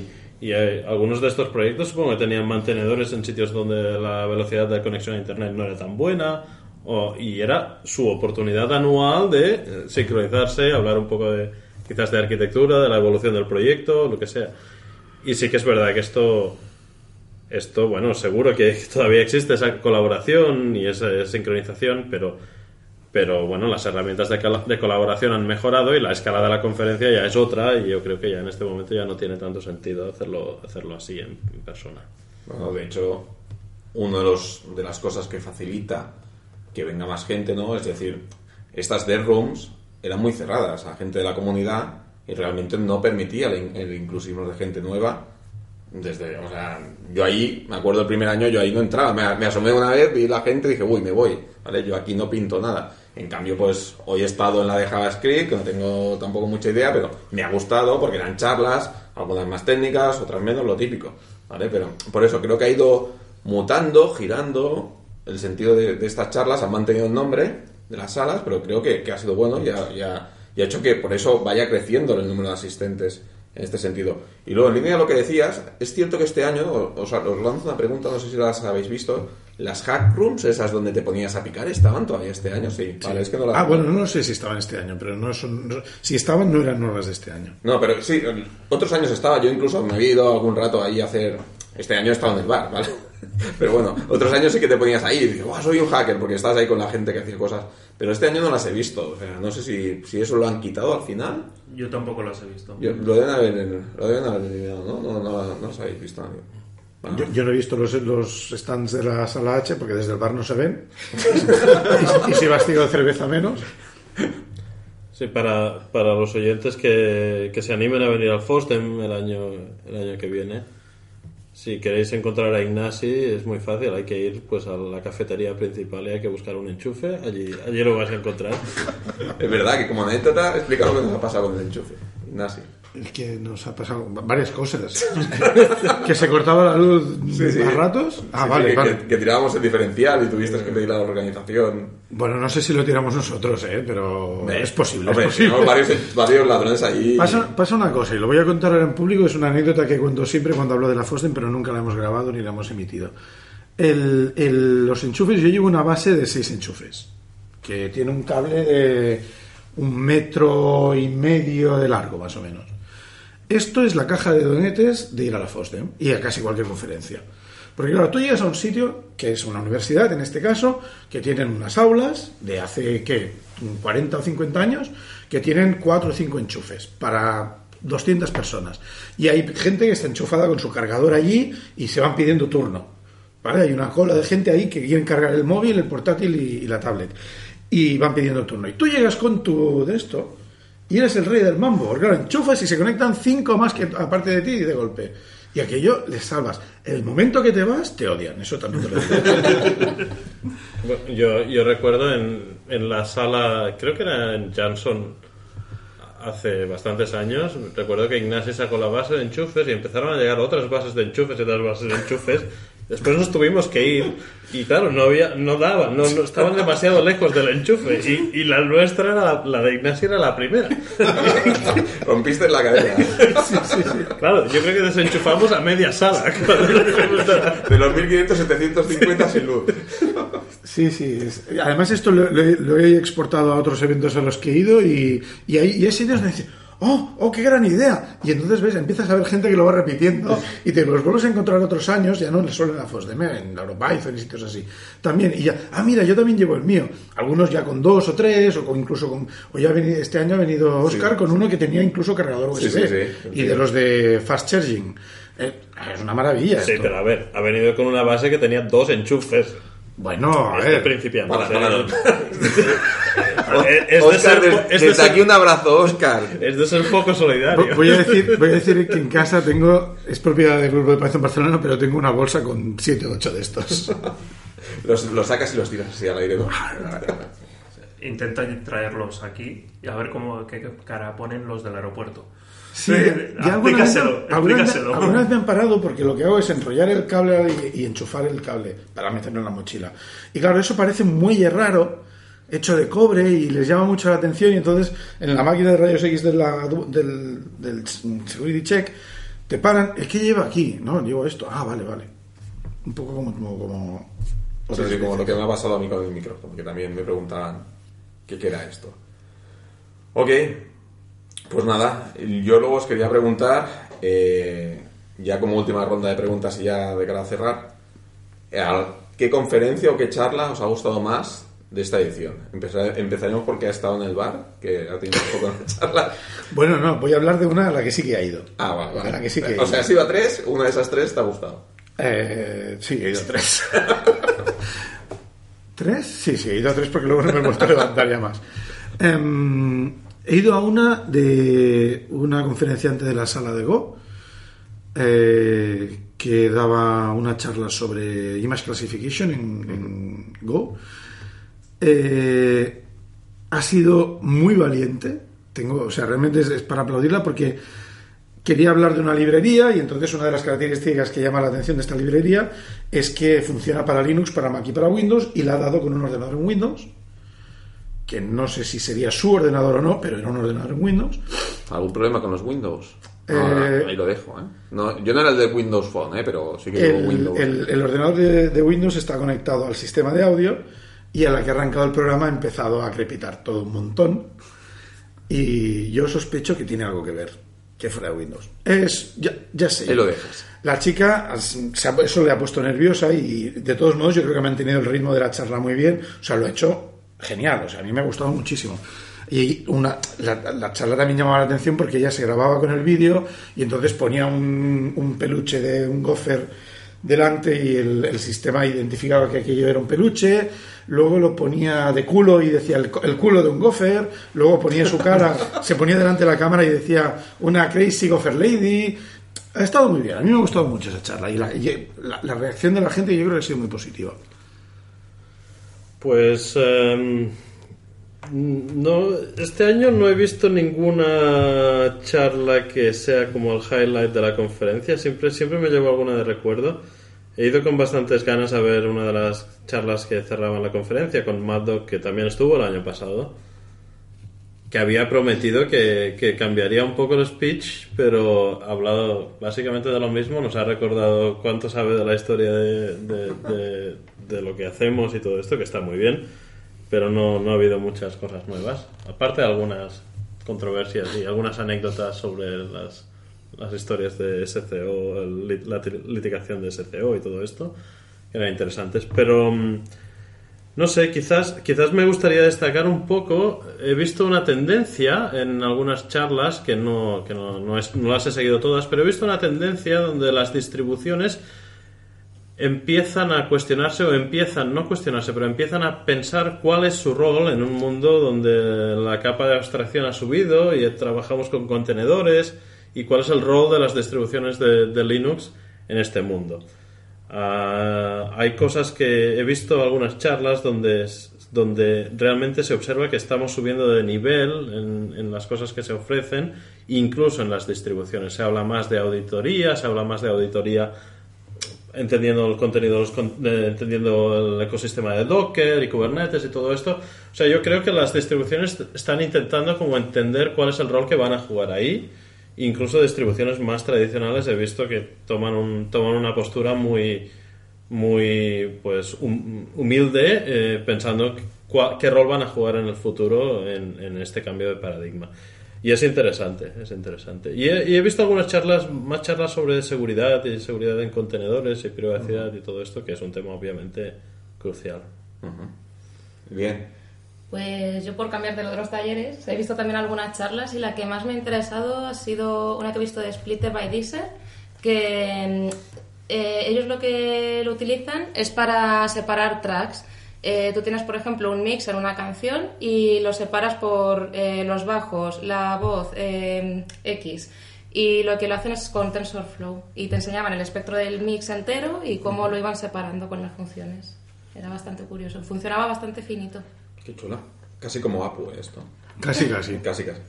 y, y eh, algunos de estos proyectos supongo que tenían mantenedores en sitios donde la velocidad de conexión a internet no era tan buena o- y era su oportunidad anual de eh, sincronizarse, hablar un poco de quizás de arquitectura, de la evolución del proyecto, lo que sea. Y sí que es verdad que esto esto, bueno, seguro que todavía existe esa colaboración y esa sincronización, pero, pero bueno, las herramientas de, de colaboración han mejorado y la escala de la conferencia ya es otra y yo creo que ya en este momento ya no tiene tanto sentido hacerlo, hacerlo así en, persona. Bueno, de hecho, una de, los, de las cosas que facilita que venga más gente, ¿no? Es decir, estas dev rooms eran muy cerradas a gente de la comunidad y realmente no permitía el, el inclusismo de gente nueva. Desde, yo ahí, me acuerdo el primer año, yo ahí no entraba. Me, me asomé una vez, vi la gente y dije, uy, me voy, ¿vale? Yo aquí no pinto nada. En cambio, pues hoy he estado en la de JavaScript, que no tengo tampoco mucha idea, pero me ha gustado porque eran charlas, algunas más técnicas, otras menos, lo típico. Pero por eso creo que ha ido mutando, girando el sentido de, estas charlas, han mantenido el nombre de las salas, pero creo que, ha sido bueno y ha hecho que por eso vaya creciendo el número de asistentes en este sentido. Y luego, en línea de lo que decías, es cierto que este año, os, os lanzo una pregunta, no sé si las habéis visto, las hack rooms, esas donde te ponías a picar, ¿estaban todavía este año? Sí, vale, es que no las... Ah, bueno, no sé si estaban este año, pero no son. no- si estaban, no eran nuevas de este año. No, pero sí, otros años estaba, yo incluso me había ido algún rato ahí a hacer... Este año he estado en el bar, ¿vale? Pero bueno, otros años sí que te ponías ahí y dices, "Buah, soy un hacker, porque estás ahí con la gente que hacía cosas. Pero este año no las he visto. O sea, no sé si, si eso lo han quitado al final. Yo tampoco las he visto. Yo- lo, deben haber, lo deben haber eliminado, ¿no? No, no, no los habéis visto nadie. Bueno, Yo, yo no he visto los, los stands de la sala H porque desde el bar no se ven. y, y si vastigo de cerveza menos. Sí, para, para los oyentes que, que se animen a venir al FOSDEM el año, el año que viene, si queréis encontrar a Ignasi es muy fácil, hay que ir pues a la cafetería principal y hay que buscar un enchufe, allí, allí lo vas a encontrar. Es verdad que como anécdota explica lo que nos ha pasado con el enchufe. Ignasi. El que nos ha pasado varias cosas. que se cortaba la luz Sí, sí. a ratos. Ah, Sí, vale, que, vale. que- que tirábamos el diferencial y tuviste que pedir a la organización. Bueno, no sé si lo tiramos nosotros, ¿eh? pero es posible. Hombre, es posible. varios, varios ladrones ahí. Pasa, pasa una cosa, y lo voy a contar ahora en público, es una anécdota que cuento siempre cuando hablo de la Fosden, pero nunca la hemos grabado ni la hemos emitido. El- el- los enchufes, yo llevo una base de seis enchufes, que tiene un cable de un metro y medio de largo, más o menos. Esto es la caja de donetes de ir a la Fosden y a casi cualquier conferencia. Porque claro, tú llegas a un sitio, que es una universidad en este caso, que tienen unas aulas de hace, ¿qué? 40 o 50 años, que tienen 4 o 5 enchufes para 200 personas. Y hay gente que está enchufada con su cargador allí y se van pidiendo turno. ¿Vale? Hay una cola de gente ahí que quieren cargar el móvil, el portátil y, y la tablet. Y van pidiendo turno. Y tú llegas con tu de esto y eres el rey del mambo. Porque claro, enchufas y se conectan cinco más que aparte de ti de golpe. Y aquello les salvas. El momento que te vas, te odian. Eso también te lo digo. Yo, yo recuerdo en, en la sala, creo que era en Jansson hace bastantes años, recuerdo que Ignasi sacó la base de enchufes y empezaron a llegar otras bases de enchufes y otras bases de enchufes. Después nos tuvimos que ir y claro, no había, no daban, no, no- estaban demasiado lejos del enchufe y, y la nuestra, era la, la de Ignasi era la primera. Rompiste la cadena. Claro, yo creo que desenchufamos a media sala. De los 1500, 750 sin luz. Sí, sí. Además, esto lo, lo he- lo he exportado a otros eventos a los que he ido y, y hay, y hay sitios donde dicen, ¡oh, oh, qué gran idea! Y entonces ves, empiezas a ver gente que lo va repitiendo y te los vuelves a encontrar otros años, ya no solo en la FOSDEM, en la Europython y sitios así. También, y ya, ah, mira, yo también llevo el mío. Algunos ya con dos o tres, o con, incluso con. O ya ha venido- este año ha venido Oscar con uno que tenía incluso cargador USB. Sí. Y de los de Fast Charging. Eh, es una maravilla. Sí, esto. pero a ver, ha venido con una base que tenía dos enchufes. Bueno, a Este ver. principiante. Para, para. Es- es de ser- des- es de desde ser- aquí un abrazo, Oscar. Es de ser poco solidario. Voy a, decir, voy a decir que en casa tengo, es propiedad del grupo de Python Barcelona, pero tengo una bolsa con 7 o 8 de estos. Los, los sacas y los tiras así al aire, ¿no? Intenta traerlos aquí y a ver cómo qué cara ponen los del aeropuerto. Sí, Eh, ya alguna vez, explícaselo, alguna vez- explícaselo. alguna vez me han parado porque lo que hago es enrollar el cable y, y enchufar el cable para meterlo en la mochila. Y claro, eso parece un muelle raro, hecho de cobre y les llama mucho la atención y entonces en la máquina de rayos X de la- del, del security check te paran, es que lleva aquí, ¿no? Llevo esto, ah, vale, vale. Un poco como... como, como Sí, otras sí, como lo que me ha pasado a mí con el micrófono, que también me preguntaban qué qué era esto. Ok, pues nada, yo luego os quería preguntar, eh, ya como última ronda de preguntas y ya de cara a cerrar, eh, ¿qué conferencia o qué charla os ha gustado más de esta edición? Empezare- empezaremos porque ha estado en el bar, que ha tenido un poco de charla. Bueno, no, voy a hablar de una a la que sí que ha ido. Ah, vale, vale. A la que sí que o sea, has ido a tres, una de esas tres te ha gustado. Eh, sí, he ido a tres. ¿Tres? Sí, sí, he ido a tres porque luego no me he vuelto a levantar ya más. Em, he ido a una de una conferenciante de la sala de Go eh, que daba una charla sobre Image Classification en, Go. Eh, ha sido muy valiente. Tengo, o sea, realmente es, es para aplaudirla porque quería hablar de una librería y entonces una de las características que llama la atención de esta librería es que funciona para Linux, para Mac y para Windows y la ha dado con un ordenador en Windows que no sé si sería su ordenador o no, pero era un ordenador en Windows. ¿Algún problema con los Windows? Eh, No, ahí lo dejo, ¿eh? No, yo no era el de Windows Phone, ¿eh? Pero sí que El, Windows. el- el ordenador de, de Windows está conectado al sistema de audio y a la que ha arrancado el programa ha empezado a crepitar todo un montón y yo sospecho que tiene algo que ver. que fuera de Windows. Es, ya, ya sé. Ahí lo dejas. La chica, eso le ha puesto nerviosa y de todos modos yo creo que ha mantenido el ritmo de la charla muy bien. O sea, lo ha hecho genial. O sea, a mí me ha gustado muchísimo. Y una, la, la charla también llamaba la atención porque ella se grababa con el vídeo y entonces ponía un, un peluche de un gopher delante y el, el sistema identificaba que aquello era un peluche, luego lo ponía de culo y decía el, el culo de un gopher, luego ponía su cara, se ponía delante de la cámara y decía una crazy gopher lady. Ha estado muy bien, a mí me ha gustado mucho esa charla y la, y la- la reacción de la gente yo creo que ha sido muy positiva. Pues em, no, este año no he visto ninguna charla que sea como el highlight de la conferencia. Siempre, siempre me llevo alguna de recuerdo. He ido con bastantes ganas a ver una de las charlas que cerraban la conferencia con Mad Dog, que también estuvo el año pasado. Que había prometido que, que cambiaría un poco el speech, pero ha hablado básicamente de lo mismo. Nos ha recordado cuánto sabe de la historia de, de lo que hacemos y todo esto, que está muy bien pero no, no ha habido muchas cosas nuevas. Aparte de algunas controversias y algunas anécdotas sobre las, las historias de SCO, la lit- litigación de SCO y todo esto, que eran interesantes. Pero mm, no sé, quizás, quizás me gustaría destacar un poco. He visto una tendencia en algunas charlas que no, que no, no, es- no las he seguido todas, pero he visto una tendencia donde las distribuciones empiezan a cuestionarse o empiezan, no cuestionarse, pero empiezan a pensar cuál es su rol en un mundo donde la capa de abstracción ha subido y trabajamos con contenedores y cuál es el rol de las distribuciones de, Linux en este mundo. Ah, hay cosas que he visto algunas charlas donde, donde realmente se observa que estamos subiendo de nivel en, en las cosas que se ofrecen, incluso en las distribuciones. Se habla más de auditoría, se habla más de auditoría entendiendo el contenido, los eh, entendiendo el ecosistema de Docker y Kubernetes y todo esto. O sea, yo creo que las distribuciones están intentando como entender cuál es el rol que van a jugar ahí. Incluso distribuciones más tradicionales he visto que toman, un, toman una postura muy, muy pues hum- humilde, eh, pensando qué rol van a jugar en el futuro en, en este cambio de paradigma. Y es interesante, es interesante. Y he, y he visto algunas charlas, más charlas sobre seguridad y seguridad en contenedores y privacidad y todo esto, que es un tema obviamente crucial. Bien. Pues yo por cambiar de lo de los talleres, he visto también algunas charlas y la que más me ha interesado ha sido una que he visto de Splitter by Deezer, que mm, eh, ellos lo que lo utilizan es para separar tracks. Eh, tú tienes, por ejemplo, un mix en una canción y lo separas por eh, los bajos, la voz, eh, X. Y lo que lo hacen es con TensorFlow. Y te enseñaban el espectro del mix entero y cómo lo iban separando con las funciones. Era bastante curioso. Funcionaba bastante finito. Qué chula. Casi como Apu esto. Casi, casi. Casi, casi.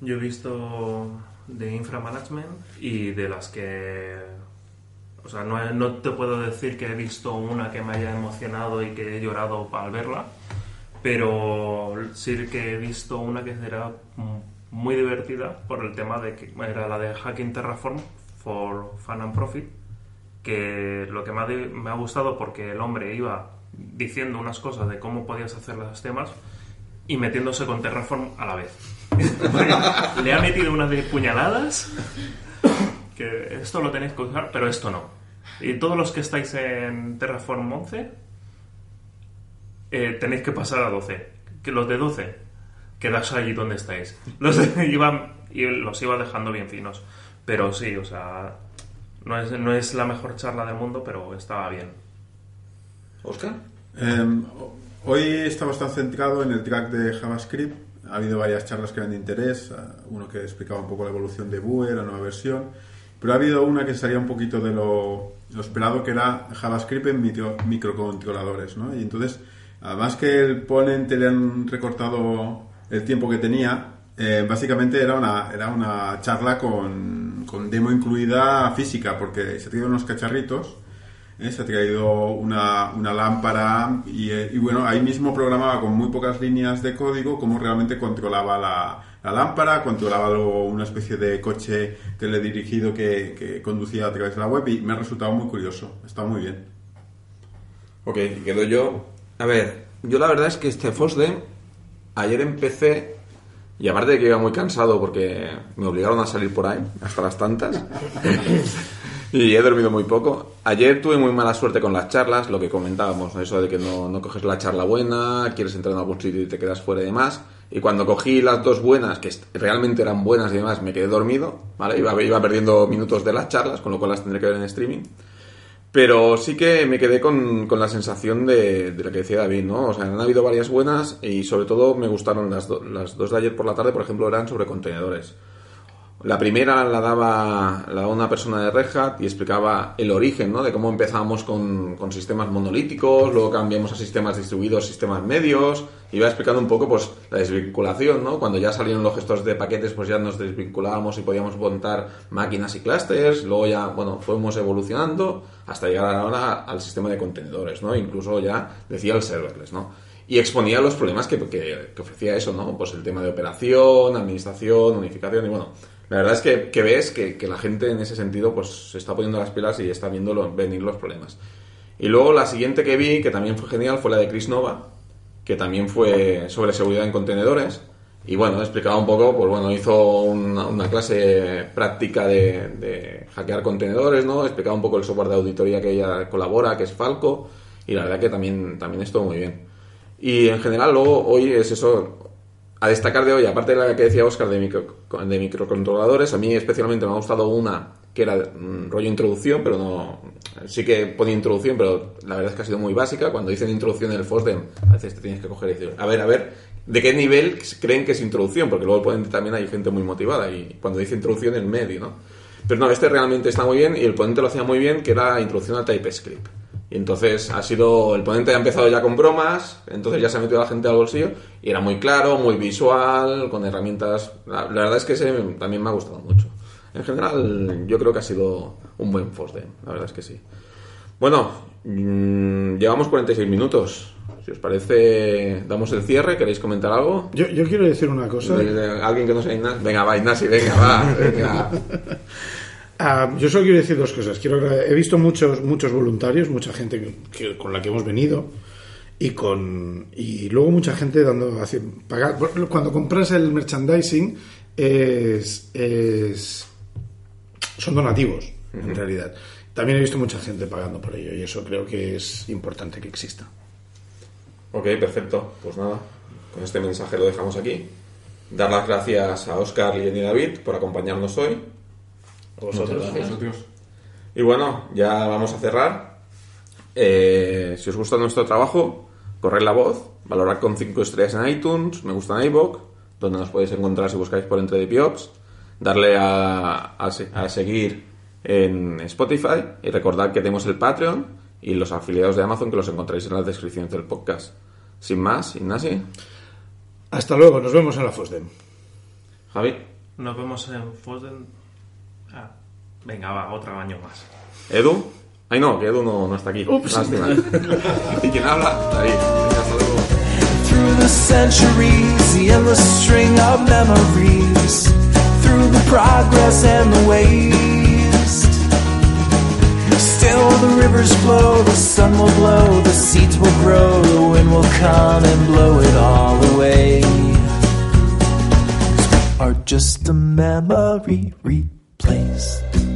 Yo he visto de inframanagement y de las que... O sea, no, no te puedo decir que he visto una que me haya emocionado y que he llorado al verla, pero sí que he visto una que era muy divertida por el tema de que era la de Hacking Terraform for Fun and Profit, que lo que me ha, me ha gustado porque el hombre iba diciendo unas cosas de cómo podías hacer los temas y metiéndose con Terraform a la vez. Le ha metido unas de puñaladas que esto lo tenéis que usar, pero esto no. Y todos los que estáis en Terraform 11 eh, tenéis que pasar a 12. Que los de 12 quedaos allí donde estáis. Los de- iban y los iba dejando bien finos. Pero sí, o sea, no es, no es la mejor charla del mundo, pero estaba bien. ¿Oscar? Eh, hoy está bastante centrado en el track de JavaScript. Ha habido varias charlas que eran de interés. eh, Uno que explicaba un poco la evolución de Vue, la nueva versión. Pero ha habido una que salía un poquito de lo, lo esperado, que era JavaScript en micro- microcontroladores. ¿no? Y entonces, además que el ponente le han recortado el tiempo que tenía, eh, básicamente era una, era una charla con, con demo incluida física, porque se traído unos cacharritos. ¿eh? Se ha traído una, una lámpara y, eh, y bueno, ahí mismo programaba con muy pocas líneas de código cómo realmente controlaba la, la lámpara, controlaba luego una especie de coche teledirigido que, que conducía a través de la web y me ha resultado muy curioso, está muy bien. Ok, quedo yo. A ver, yo la verdad es que este FOSDEM, ayer empecé Y aparte de que iba muy cansado porque me obligaron a salir por ahí, hasta las tantas. y he dormido muy poco. Ayer tuve muy mala suerte con las charlas, lo que comentábamos, eso de que no, coges la charla buena, quieres entrar en algún sitio y te quedas fuera y demás. Y cuando cogí las dos buenas, que realmente eran buenas y demás, me quedé dormido, ¿vale? Iba, perdiendo minutos de las charlas, con lo cual las tendré que ver en streaming. Pero sí que me quedé con, la sensación de, de lo que decía David, ¿no? O sea, han habido varias buenas y sobre todo me gustaron las dos de ayer por la tarde, por ejemplo, eran sobre contenedores. La primera la daba, la daba una persona de Red Hat y explicaba el origen, ¿no? De cómo empezamos con, con sistemas monolíticos, luego cambiamos a sistemas distribuidos, sistemas medios. Iba explicando un poco, pues, la desvinculación, ¿no? Cuando ya salieron los gestores de paquetes, pues ya nos desvinculábamos y podíamos montar máquinas y clusters. Luego ya, bueno, fuimos evolucionando hasta llegar ahora al sistema de contenedores, ¿no? Incluso ya decía el serverless, ¿no? Y exponía los problemas que, que- que ofrecía eso, ¿no? Pues el tema de operación, administración, unificación y bueno. La verdad es que, que ves que, la gente en ese sentido pues se está poniendo las pilas y está viendo venir los problemas. Y luego la siguiente que vi, que también fue genial, fue la de Chris Nova, que también fue sobre seguridad en contenedores. Y bueno, explicaba un poco, pues bueno, hizo una, una clase práctica de, de hackear contenedores, ¿no? Explicaba un poco el software de auditoría que ella colabora, que es Falco, y la verdad que también, también estuvo muy bien. Y en general, luego, hoy es eso, a destacar de hoy, aparte de la que decía Oscar de, micro- de microcontroladores, a mí especialmente me ha gustado una que era mm, rollo introducción, pero no. Sí que pone introducción, pero la verdad es que ha sido muy básica. Cuando dicen introducción en el FOSDEM, a veces te tienes que coger y decir, a ver, a ver, ¿de qué nivel creen que es introducción? Porque luego el ponente también hay gente muy motivada y cuando dice introducción, el medio, ¿no? Pero no, este realmente está muy bien y el ponente lo hacía muy bien, que era introducción al TypeScript. Y entonces ha sido, el ponente ha empezado ya con bromas, entonces ya se ha metido a la gente al bolsillo y era muy claro, muy visual, con herramientas. La, la verdad es que ese también me ha gustado mucho. En general, yo creo que ha sido un buen FOSDEM, la verdad es que sí. Bueno, mm, llevamos 46 minutos. Si os parece, damos el cierre. ¿Queréis comentar algo? Yo, yo quiero decir una cosa. De- de- ¿Alguien que no sea Ignasi? Venga, va, Ignasi, venga, va. venga. Ah, yo solo quiero decir dos cosas. Quiero he visto muchos muchos voluntarios, mucha gente que- que- con la que hemos venido y con y luego mucha gente dando pagar cuando compras el merchandising es, es- son donativos en realidad. También he visto mucha gente pagando por ello y eso creo que es importante que exista. Ok, perfecto. Pues nada, con este mensaje lo dejamos aquí. Dar las gracias a Oscar, y David por acompañarnos hoy. A vosotros. Nosotros. Y bueno, ya vamos a cerrar. Eh, si os gusta nuestro trabajo, corred la voz, valorad con 5 estrellas en iTunes, me gusta en iVoox, donde nos podéis encontrar si buscáis por Entre de Piops, darle a, a se- a seguir en Spotify y recordad que tenemos el Patreon y los afiliados de Amazon que los encontráis en las descripciones del podcast. Sin más, Ignasi, Hasta luego, nos vemos en la FOSDEM. Javi, Nos vemos en Fosden. Venga, va, otro año más. Edu. Ay no, que Edu no, no está aquí. Lástima. ¿Y quién habla? David. Hasta luego. Through the centuries, the endless string of memories. Through the progress and the waste. Still the rivers flow, the sun will glow, the seeds will grow, the wind will come and blow it all away. are just a memory replaced.